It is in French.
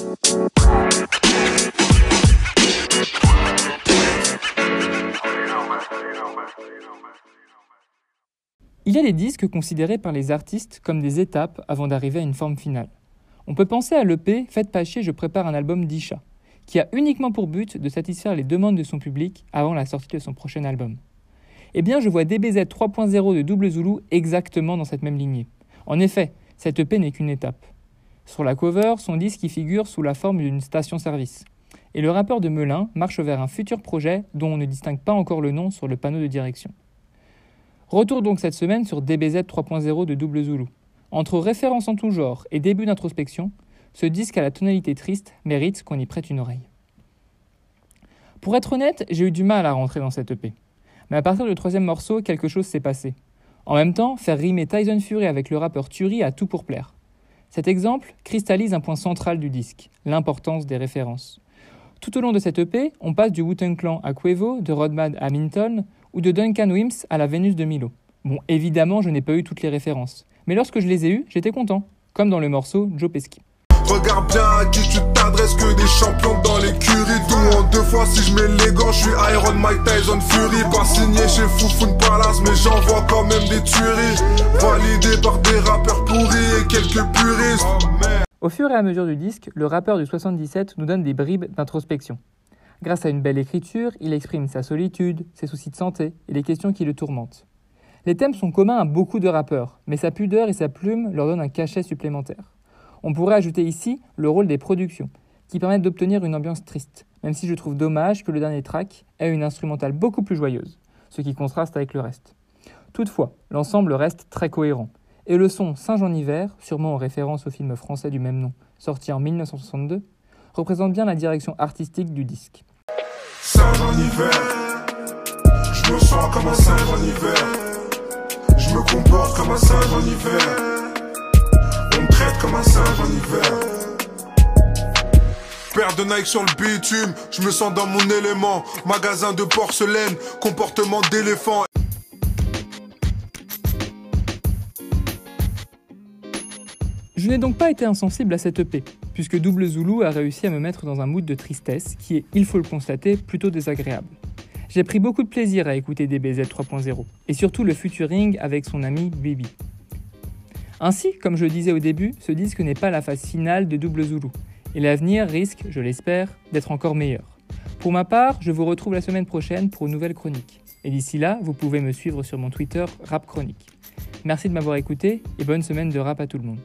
Il y a des disques considérés par les artistes comme des étapes avant d'arriver à une forme finale. On peut penser à l'EP Faites pas chier, je prépare un album d'Isha, qui a uniquement pour but de satisfaire les demandes de son public avant la sortie de son prochain album. Eh bien, je vois DBZ 3.0 de Double Zulu exactement dans cette même lignée. En effet, cette EP n'est qu'une étape. Sur la cover, son disque y figure sous la forme d'une station-service. Et le rappeur de Melun marche vers un futur projet dont on ne distingue pas encore le nom sur le panneau de direction. Retour donc cette semaine sur DBZ 3.0 de Double Zulu. Entre références en tout genre et début d'introspection, ce disque à la tonalité triste mérite qu'on y prête une oreille. Pour être honnête, j'ai eu du mal à rentrer dans cette EP. Mais à partir du troisième morceau, quelque chose s'est passé. En même temps, faire rimer Tyson Fury avec le rappeur Turi a tout pour plaire. Cet exemple cristallise un point central du disque, l'importance des références. Tout au long de cette EP, on passe du Wu-Tang Clan à Quavo, de Rodman à Minton, ou de Duncan Wims à la Vénus de Milo. Bon, évidemment, je n'ai pas eu toutes les références, mais lorsque je les ai eues, j'étais content, comme dans le morceau Joe Pesci. Regarde bien à tu t'adresses que des champions dans en fois si je mets les gants, je suis Iron Mike Tyson Fury Au fur et à mesure du disque, le rappeur du 77 nous donne des bribes d'introspection. Grâce à une belle écriture, il exprime sa solitude, ses soucis de santé et les questions qui le tourmentent. Les thèmes sont communs à beaucoup de rappeurs, mais sa pudeur et sa plume leur donnent un cachet supplémentaire. On pourrait ajouter ici le rôle des productions, qui permettent d'obtenir une ambiance triste, même si je trouve dommage que le dernier track ait une instrumentale beaucoup plus joyeuse, ce qui contraste avec le reste. Toutefois, l'ensemble reste très cohérent, et le son Singe en hiver, sûrement en référence au film français du même nom, sorti en 1962, représente bien la direction artistique du disque. Singe en hiver, je me sens comme un singe en hiver, je me comporte comme un singe en hiver, on me traite comme un singe en hiver. De Nike sur le bitume, je me sens dans mon élément. Magasin de porcelaine, comportement d'éléphant. Je n'ai donc pas été insensible à cette EP, puisque Double Zulu a réussi à me mettre dans un mood de tristesse qui est, il faut le constater, plutôt désagréable. J'ai pris beaucoup de plaisir à écouter DBZ 3.0, et surtout le featuring avec son ami Bibi. Ainsi, comme je le disais au début, ce disque n'est pas la phase finale de Double Zulu, et l'avenir risque, je l'espère, d'être encore meilleur. Pour ma part, je vous retrouve la semaine prochaine pour une nouvelle chronique. Et d'ici là, vous pouvez me suivre sur mon Twitter Rap Chronique. Merci de m'avoir écouté et bonne semaine de rap à tout le monde.